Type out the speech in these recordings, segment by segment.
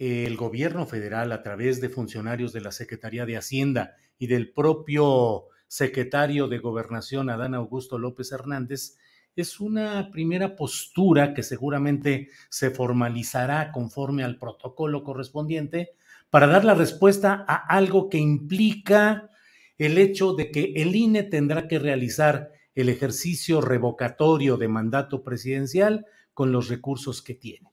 el gobierno federal a través de funcionarios de la Secretaría de Hacienda y del propio secretario de Gobernación, Adán Augusto López Hernández, es una primera postura que seguramente se formalizará conforme al protocolo correspondiente para dar la respuesta a algo que implica el hecho de que el INE tendrá que realizar el ejercicio revocatorio de mandato presidencial con los recursos que tiene.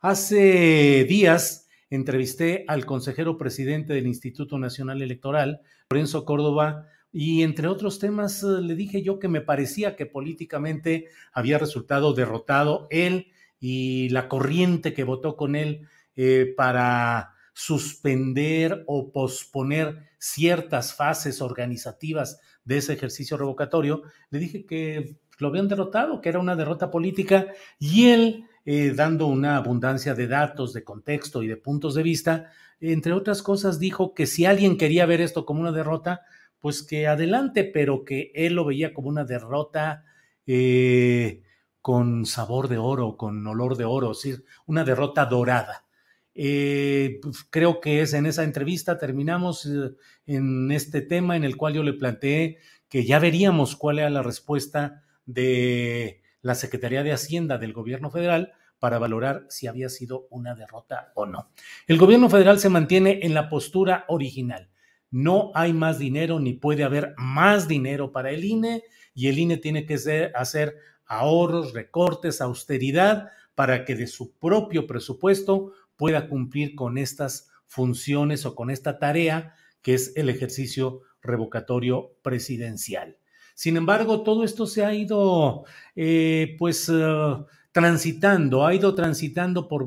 Hace días entrevisté al consejero presidente del Instituto Nacional Electoral, Lorenzo Córdoba, y entre otros temas eh, le dije yo que me parecía que políticamente había resultado derrotado él y la corriente que votó con él eh, para suspender o posponer ciertas fases organizativas de ese ejercicio revocatorio, le dije que lo habían derrotado, que era una derrota política, y él eh, dando una abundancia de datos, de contexto y de puntos de vista. Entre otras cosas, dijo que si alguien quería ver esto como una derrota, pues que adelante, pero que él lo veía como una derrota eh, con sabor de oro, con olor de oro, una derrota dorada. Eh, pues, creo que es en esa entrevista, terminamos en este tema en el cual yo le planteé que ya veríamos cuál era la respuesta de la Secretaría de Hacienda del Gobierno Federal para valorar si había sido una derrota o no. El Gobierno Federal se mantiene en la postura original. No hay más dinero ni puede haber más dinero para el INE y el INE tiene que hacer ahorros, recortes, austeridad para que de su propio presupuesto pueda cumplir con estas funciones o con esta tarea que es el ejercicio revocatorio presidencial. Sin embargo, todo esto se ha ido, eh, pues, eh, transitando, ha ido transitando por,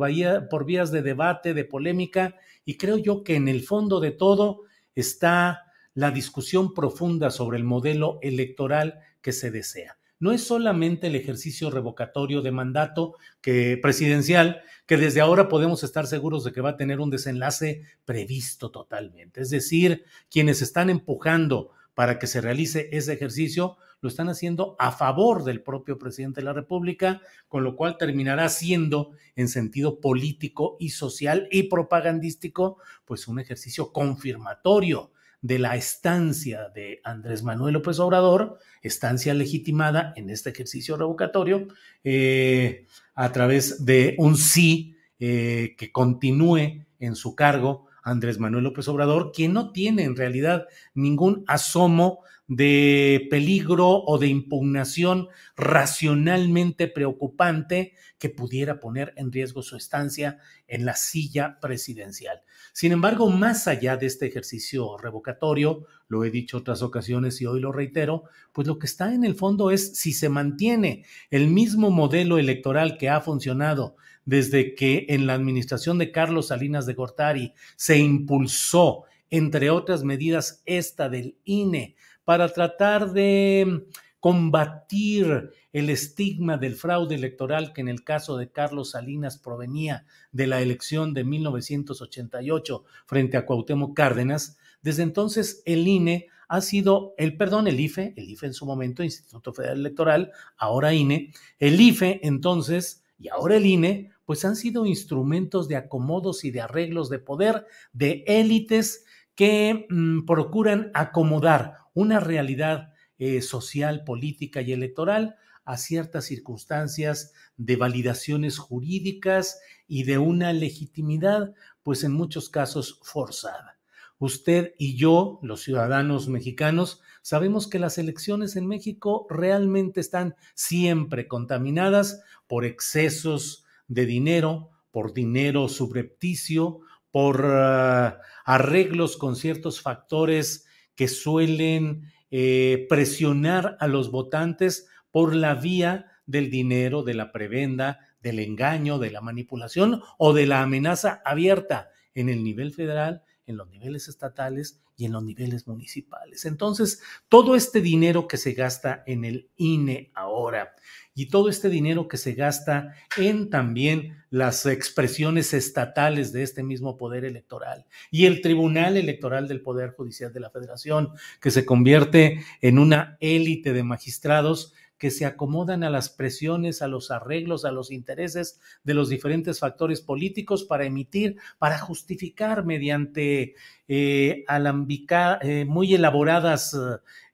por vías de debate, de polémica, y creo yo que en el fondo de todo está la discusión profunda sobre el modelo electoral que se desea. No es solamente el ejercicio revocatorio de mandato que, presidencial, que desde ahora podemos estar seguros de que va a tener un desenlace previsto totalmente. Es decir, quienes están empujando para que se realice ese ejercicio, lo están haciendo a favor del propio presidente de la República, con lo cual terminará siendo en sentido político y social y propagandístico, pues un ejercicio confirmatorio de la estancia de Andrés Manuel López Obrador, estancia legitimada en este ejercicio revocatorio, eh, a través de un sí eh, que continúe en su cargo Andrés Manuel López Obrador, quien no tiene en realidad ningún asomo de peligro o de impugnación racionalmente preocupante que pudiera poner en riesgo su estancia en la silla presidencial. Sin embargo, más allá de este ejercicio revocatorio, lo he dicho otras ocasiones y hoy lo reitero, pues lo que está en el fondo es si se mantiene el mismo modelo electoral que ha funcionado desde que en la administración de Carlos Salinas de Gortari se impulsó, entre otras medidas, esta del INE, para tratar de combatir el estigma del fraude electoral que en el caso de Carlos Salinas provenía de la elección de 1988 frente a Cuauhtémoc Cárdenas, desde entonces el INE ha sido el perdón, el IFE, el IFE en su momento, Instituto Federal Electoral, ahora INE, el IFE entonces y ahora el INE, pues han sido instrumentos de acomodos y de arreglos de poder de élites que mm, procuran acomodar una realidad eh, social, política y electoral a ciertas circunstancias de validaciones jurídicas y de una legitimidad, pues en muchos casos forzada. Usted y yo, los ciudadanos mexicanos, sabemos que las elecciones en México realmente están siempre contaminadas por excesos de dinero, por dinero subrepticio, por uh, arreglos con ciertos factores que suelen eh, presionar a los votantes por la vía del dinero, de la prebenda, del engaño, de la manipulación o de la amenaza abierta en el nivel federal, en los niveles estatales y en los niveles municipales. Entonces, todo este dinero que se gasta en el INE ahora y todo este dinero que se gasta en también las expresiones estatales de este mismo poder electoral y el Tribunal Electoral del Poder Judicial de la Federación, que se convierte en una élite de magistrados que se acomodan a las presiones, a los arreglos, a los intereses de los diferentes factores políticos para emitir, para justificar mediante eh, eh muy elaboradas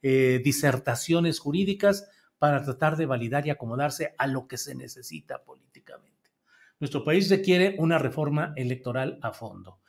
eh, disertaciones jurídicas para tratar de validar y acomodarse a lo que se necesita políticamente. Nuestro país requiere una reforma electoral a fondo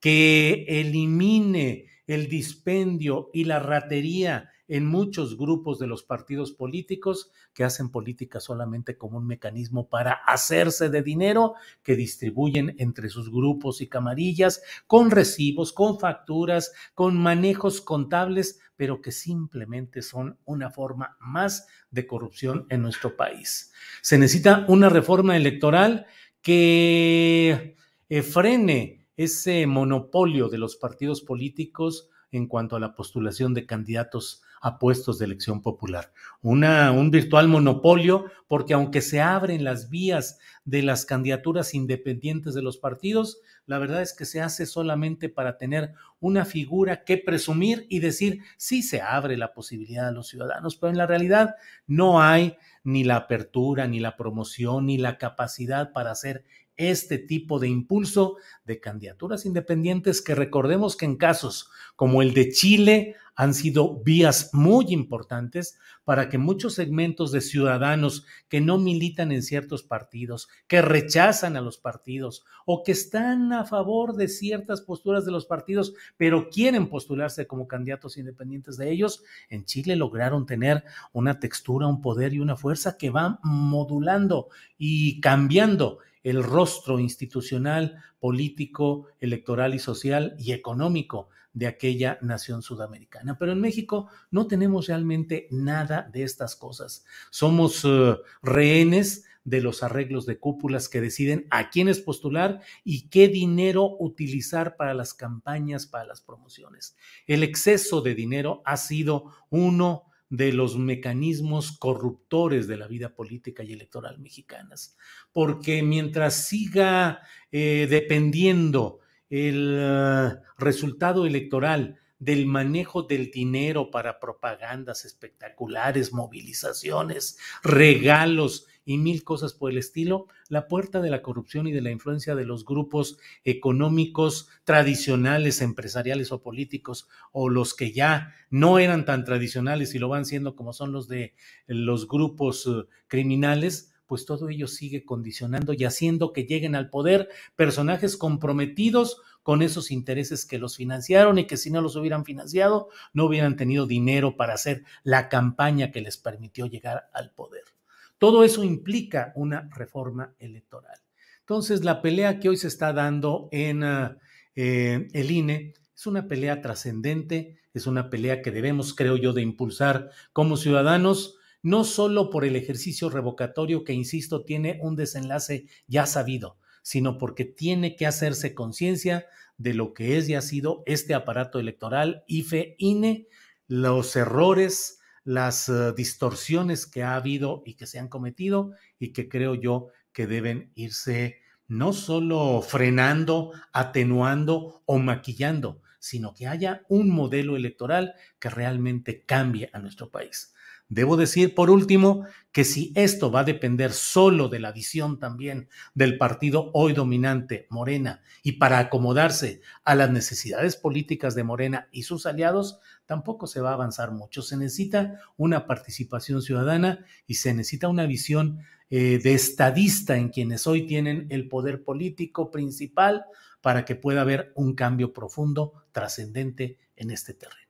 que elimine el dispendio y la ratería en muchos grupos de los partidos políticos que hacen política solamente como un mecanismo para hacerse de dinero que distribuyen entre sus grupos y camarillas con recibos, con facturas, con manejos contables, pero que simplemente son una forma más de corrupción en nuestro país. Se necesita una reforma electoral que eh, frene ese monopolio de los partidos políticos en cuanto a la postulación de candidatos a puestos de elección popular. Una, un virtual monopolio porque aunque se abren las vías de las candidaturas independientes de los partidos, la verdad es que se hace solamente para tener una figura que presumir y decir, sí se abre la posibilidad a los ciudadanos, pero en la realidad no hay ni la apertura, ni la promoción, ni la capacidad para hacer este tipo de impulso de candidaturas independientes que recordemos que en casos como el de Chile han sido vías muy importantes para que muchos segmentos de ciudadanos que no militan en ciertos partidos, que rechazan a los partidos o que están a favor de ciertas posturas de los partidos, pero quieren postularse como candidatos independientes de ellos, en Chile lograron tener una textura, un poder y una fuerza que van modulando y cambiando el rostro institucional, político, electoral y social y económico de aquella nación sudamericana. Pero en México no tenemos realmente nada de estas cosas. Somos eh, rehenes de los arreglos de cúpulas que deciden a quiénes postular y qué dinero utilizar para las campañas, para las promociones. El exceso de dinero ha sido uno de los mecanismos corruptores de la vida política y electoral mexicanas. Porque mientras siga eh, dependiendo el eh, resultado electoral del manejo del dinero para propagandas espectaculares, movilizaciones, regalos y mil cosas por el estilo, la puerta de la corrupción y de la influencia de los grupos económicos tradicionales, empresariales o políticos, o los que ya no eran tan tradicionales y lo van siendo como son los de los grupos eh, criminales, pues todo ello sigue condicionando y haciendo que lleguen al poder personajes comprometidos con esos intereses que los financiaron y que si no los hubieran financiado, no hubieran tenido dinero para hacer la campaña que les permitió llegar al poder. Todo eso implica una reforma electoral. Entonces, la pelea que hoy se está dando en ah, eh, el INE es una pelea trascendente, es una pelea que debemos, creo yo, de impulsar como ciudadanos, no solo por el ejercicio revocatorio que, insisto, tiene un desenlace ya sabido, sino porque tiene que hacerse conciencia de lo que es y ha sido este aparato electoral, IFE, INE, los errores, las eh, distorsiones que ha habido y que se han cometido y que creo yo que deben irse no solo frenando, atenuando o maquillando, sino que haya un modelo electoral que realmente cambie a nuestro país. Debo decir, por último, que si esto va a depender solo de la visión también del partido hoy dominante, Morena, y para acomodarse a las necesidades políticas de Morena y sus aliados, tampoco se va a avanzar mucho. Se necesita una participación ciudadana y se necesita una visión eh, de estadista en quienes hoy tienen el poder político principal para que pueda haber un cambio profundo, trascendente en este terreno.